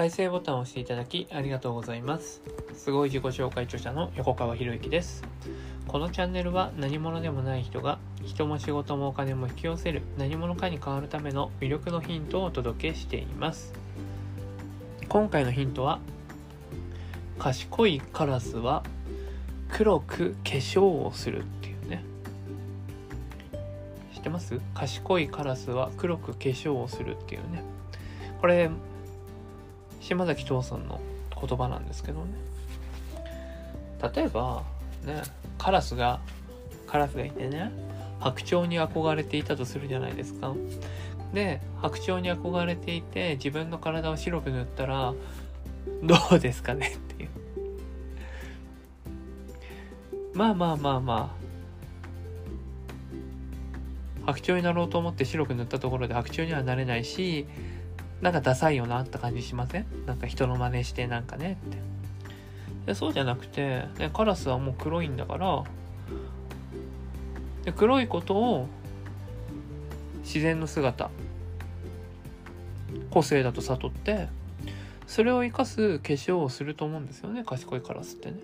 再生ボタンを押していただきありがとうございます。すごい自己紹介著者の横川博之です。このチャンネルは何者でもない人が人も仕事もお金も引き寄せる何者かに変わるための魅力のヒントをお届けしています。今回のヒントは賢いカラスは黒く化粧をするっていうね。知ってます？賢いカラスは黒く化粧をするっていうね。これ島崎藤さんの言葉なんですけどね。例えばねカラスがカラスがいてね白鳥に憧れていたとするじゃないですか。で白鳥に憧れていて自分の体を白く塗ったらどうですかねっていう。まあまあまあまあ。白鳥になろうと思って白く塗ったところで白鳥にはなれないしなんかダサいよなって感じしません？なんか人の真似してなんかねって。でそうじゃなくて、ね、カラスはもう黒いんだからで黒いことを自然の姿個性だと悟ってそれを生かす化粧をすると思うんですよね賢いカラスってね。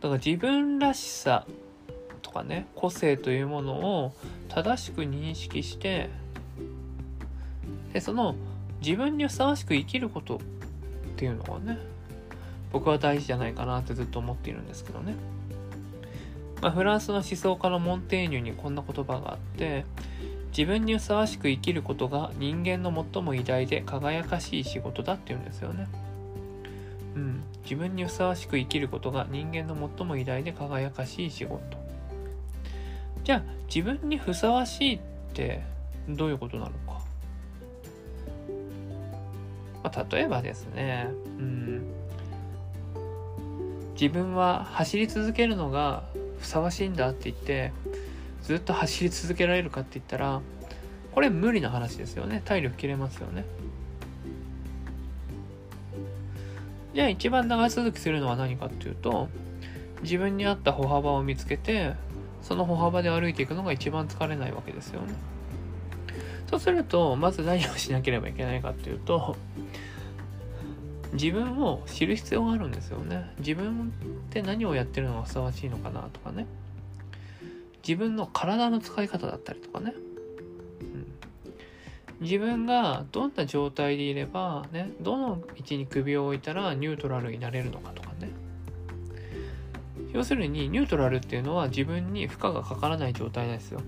だから自分らしさとかね個性というものを正しく認識してでその自分にふさわしく生きることっていうのがね僕は大事じゃないかなってずっと思っているんですけどね、まあ、フランスの思想家のモンテーニュにこんな言葉があって自分にふさわしく生きることが人間の最も偉大で輝かしい仕事だっていうんですよね。うん、自分にふさわしく生きることが人間の最も偉大で輝かしい仕事。じゃあ自分にふさわしいってどういうことなのか。まあ、例えばですね、うん、自分は走り続けるのがふさわしいんだって言ってずっと走り続けられるかって言ったらこれ無理な話ですよね。体力切れますよね。じゃあ一番長続きするのは何かっていうと自分に合った歩幅を見つけてその歩幅で歩いていくのが一番疲れないわけですよね。そうするとまず何をしなければいけないかっていうと自分を知る必要があるんですよね。自分って何をやってるのがふさわしいのかなとかね。自分の体の使い方だったりとかね、うん、自分がどんな状態でいればねどの位置に首を置いたらニュートラルになれるのかとかね。要するにニュートラルっていうのは自分に負荷がかからない状態なんですよ。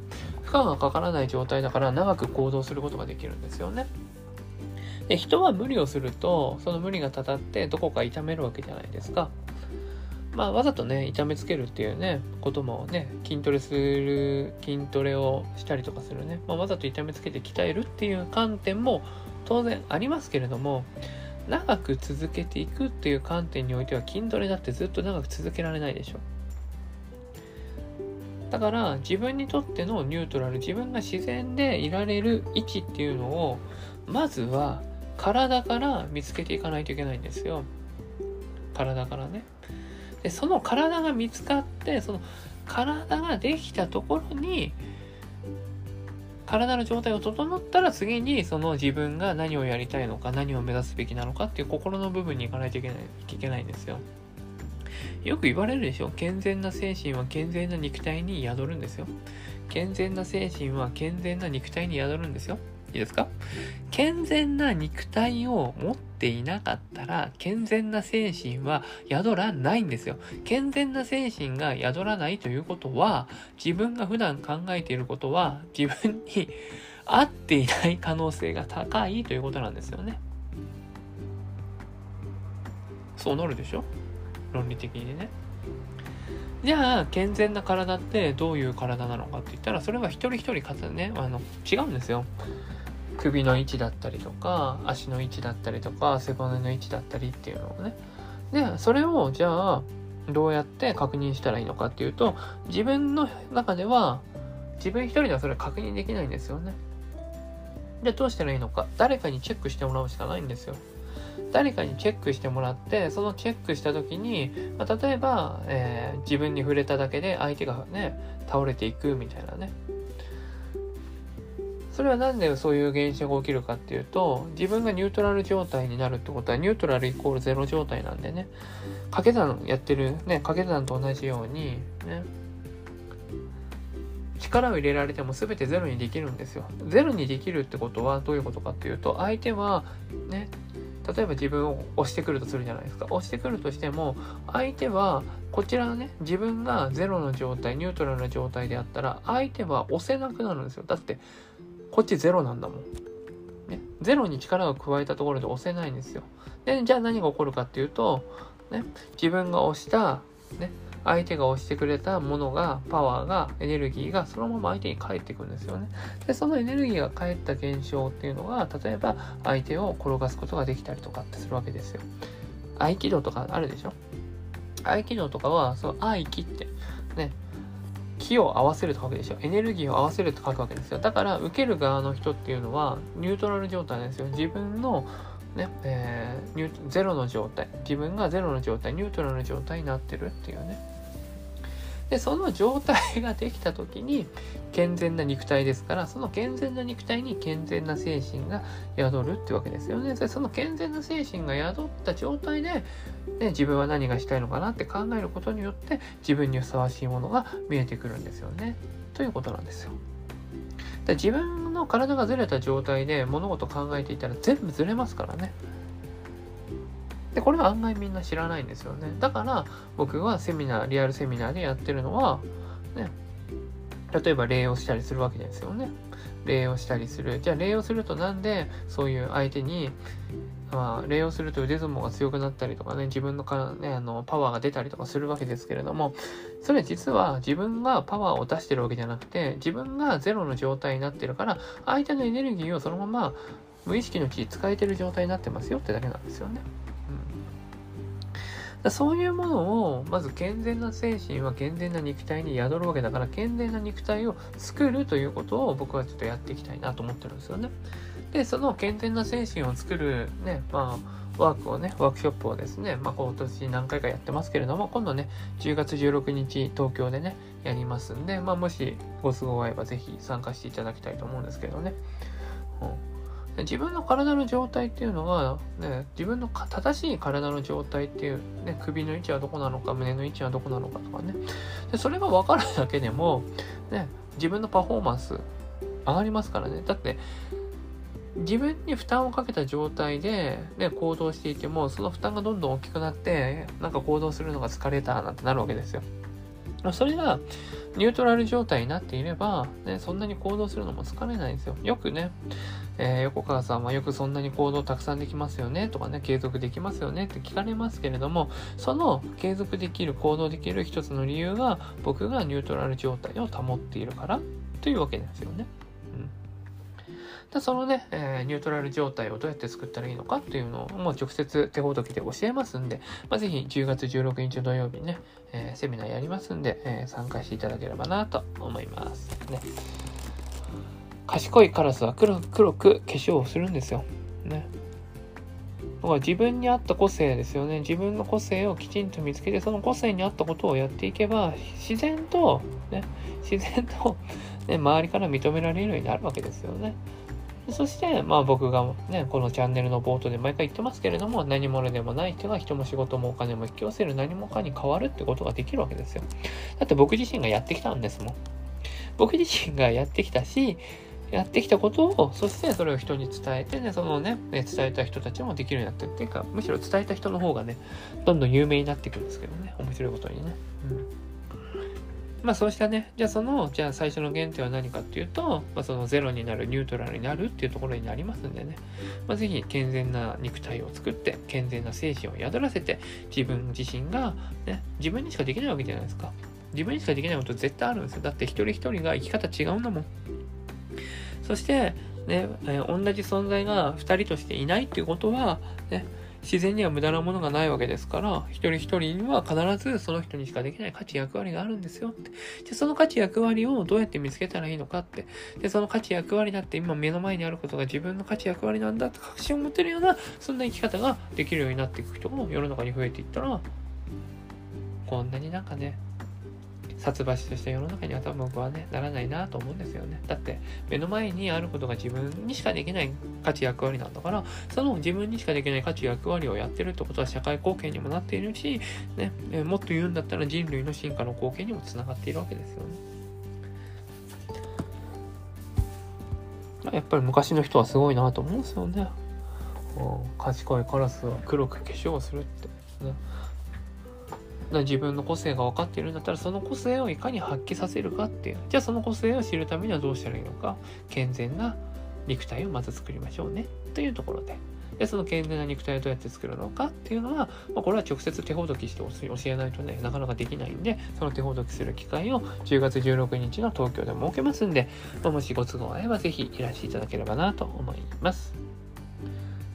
負荷がかからない状態だから長く行動することができるんですよね。で人は無理をするとその無理がたたってどこか痛めるわけじゃないですか。まあ、わざとね、痛めつけるっていうね、こともね、筋トレする、筋トレをしたりとかするね、まあ、わざと痛めつけて鍛えるっていう観点も当然ありますけれども、長く続けていくっていう観点においては筋トレだってずっと長く続けられないでしょ。だから自分にとってのニュートラル、自分が自然でいられる位置っていうのを、まずは体から見つけていかないといけないんですよ。体からね。でその体が見つかってその体ができたところに体の状態を整ったら次にその自分が何をやりたいのか何を目指すべきなのかっていう心の部分に行かないといけないいけないんですよ。よく言われるでしょ健全な精神は健全な肉体に宿るんですよ。健全な精神は健全な肉体に宿るんですよ。いいですか？健全な肉体を持っていなかったら、健全な精神は宿らないんですよ。健全な精神が宿らないということは、自分が普段考えていることは、自分に合っていない可能性が高いということなんですよね。そうなるでしょ？論理的にね。じゃあ、健全な体ってどういう体なのかって言ったら、それは一人一人方ね、あの、違うんですよ。首の位置だったりとか足の位置だったりとか背骨の位置だったりっていうのをね。でそれをじゃあどうやって確認したらいいのかっていうと自分の中では自分一人ではそれは確認できないんですよね。でどうしたらいいのか。誰かにチェックしてもらうしかないんですよ。誰かにチェックしてもらってそのチェックした時に、まあ、例えば、えー、自分に触れただけで相手がね倒れていくみたいなね。それは何でそういう現象が起きるかっていうと自分がニュートラル状態になるってことはニュートラルイコールゼロ状態なんでね。掛け算やってるね掛け算と同じようにね。力を入れられても全てゼロにできるんですよ。ゼロにできるってことはどういうことかっていうと相手はね例えば自分を押してくるとするじゃないですか。押してくるとしても相手はこちらのね自分がゼロの状態ニュートラルな状態であったら相手は押せなくなるんですよ。だってこっちゼロなんだもん、ね、ゼロに力を加えたところで押せないんですよ。でじゃあ何が起こるかっていうと、ね、自分が押したね。相手が押してくれたものが、パワーが、エネルギーがそのまま相手に返ってくるんですよね。で、そのエネルギーが返った現象っていうのが、例えば相手を転がすことができたりとかってするわけですよ。合気道とかあるでしょ？合気道とかは、その合気って、ね、気を合わせると書くでしょエネルギーを合わせると書くわけですよ。だから、受ける側の人っていうのは、ニュートラル状態なんですよ。自分のね、えー、ゼロの状態。自分がゼロの状態、ニュートラルの状態になってるっていうね。でその状態ができた時に健全な肉体ですからその健全な肉体に健全な精神が宿るってわけですよね。その健全な精神が宿った状態で、ね、自分は何がしたいのかなって考えることによって自分にふさわしいものが見えてくるんですよね。ということなんですよ。自分の体がずれた状態で物事考えていたら全部ずれますからね。で、これは案外みんな知らないんですよね。だから僕はセミナー、リアルセミナーでやってるのは、ね、例えば礼をしたりするわけですよね。礼をしたりする。じゃあ礼をするとなんでそういう相手に、まあ、礼をすると腕相撲が強くなったりとかね、自分のか、ね、あのパワーが出たりとかするわけですけれども、それ実は自分がパワーを出してるわけじゃなくて、自分がゼロの状態になってるから、相手のエネルギーをそのまま無意識のうちに使えてる状態になってますよってだけなんですよね。そういうものを、まず健全な精神は健全な肉体に宿るわけだから、健全な肉体を作るということを僕はちょっとやっていきたいなと思ってるんですよね。で、その健全な精神を作るね、まあ、ワークをね、ワークショップをですね、まあ、今年何回かやってますけれども、今度ね、10月16日、東京でね、やりますんで、まあ、もしご都合合えばぜひ参加していただきたいと思うんですけどね。うん自分の体の状態っていうのは、ね、自分の正しい体の状態っていう、ね、首の位置はどこなのか、胸の位置はどこなのかとかね。でそれが分かるだけでも、ね、自分のパフォーマンス上がりますからね。だって、自分に負担をかけた状態で、ね、行動していても、その負担がどんどん大きくなって、なんか行動するのが疲れたなんてなるわけですよ。それがニュートラル状態になっていれば、ね、そんなに行動するのも疲れないんですよ。よくね、えー、横川さんはよくそんなに行動たくさんできますよねとかね、継続できますよねって聞かれますけれども、その継続できる、行動できる一つの理由が、僕がニュートラル状態を保っているからというわけですよね。うんでそのね、えー、ニュートラル状態をどうやって作ったらいいのかっていうのをもう直接手ほどきで教えますんで、まあ、ぜひ10月16日土曜日ね、えー、セミナーやりますんで、えー、参加していただければなと思います。ね。賢いカラスは黒黒く化粧をするんですよ。ね。だから自分に合った個性ですよね。自分の個性をきちんと見つけて、その個性に合ったことをやっていけば、自然と、ね、自然と、ね、周りから認められるようになるわけですよね。そして、まあ僕がね、このチャンネルの冒頭で毎回言ってますけれども、何者でもない人が人も仕事もお金も引き寄せる何もかに変わるってことができるわけですよ。だって僕自身がやってきたんですもん。僕自身がやってきたし、やってきたことを、そしてそれを人に伝えてね、そのね、伝えた人たちもできるようになってるっていうか、むしろ伝えた人の方がね、どんどん有名になっていくんですけどね、面白いことにね。うんまあそうしたね、じゃあその、じゃあ最初の原点は何かっていうと、まあそのゼロになる、ニュートラルになるっていうところになりますんでね、まあぜひ健全な肉体を作って、健全な精神を宿らせて、自分自身が、ね、自分にしかできないわけじゃないですか。自分にしかできないこと絶対あるんですよ。だって一人一人が生き方違うんだもん。そして、ね、え、同じ存在が2人としていないっていうことは、ね、自然には無駄なものがないわけですから、一人一人には必ずその人にしかできない価値役割があるんですよって。で、その価値役割をどうやって見つけたらいいのかって。で、その価値役割だって今目の前にあることが自分の価値役割なんだって確信を持てるような、そんな生き方ができるようになっていく人も世の中に増えていったら、こんなになんかね、殺伐とした世の中には多分僕はね、ならないなと思うんですよね。だって、目の前にあることが自分にしかできない価値役割なんだから、その自分にしかできない価値役割をやってるってことは社会貢献にもなっているし、ね、えもっと言うんだったら人類の進化の貢献にもつながっているわけですよね。やっぱり昔の人はすごいなと思うんですよね。賢いカラスは黒く化粧をするって。ね、自分の個性が分かっているんだったらその個性をいかに発揮させるかっていう。じゃあその個性を知るためにはどうしたらいいのか。健全な肉体をまず作りましょうね。というところで。でその健全な肉体をどうやって作るのかっていうのは、まあ、これは直接手ほどきして教えないとねなかなかできないんでその手ほどきする機会を10月16日の東京で設けますんで、まあ、もしご都合合えばぜひいらしていただければなと思います。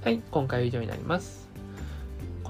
はい今回は以上になります。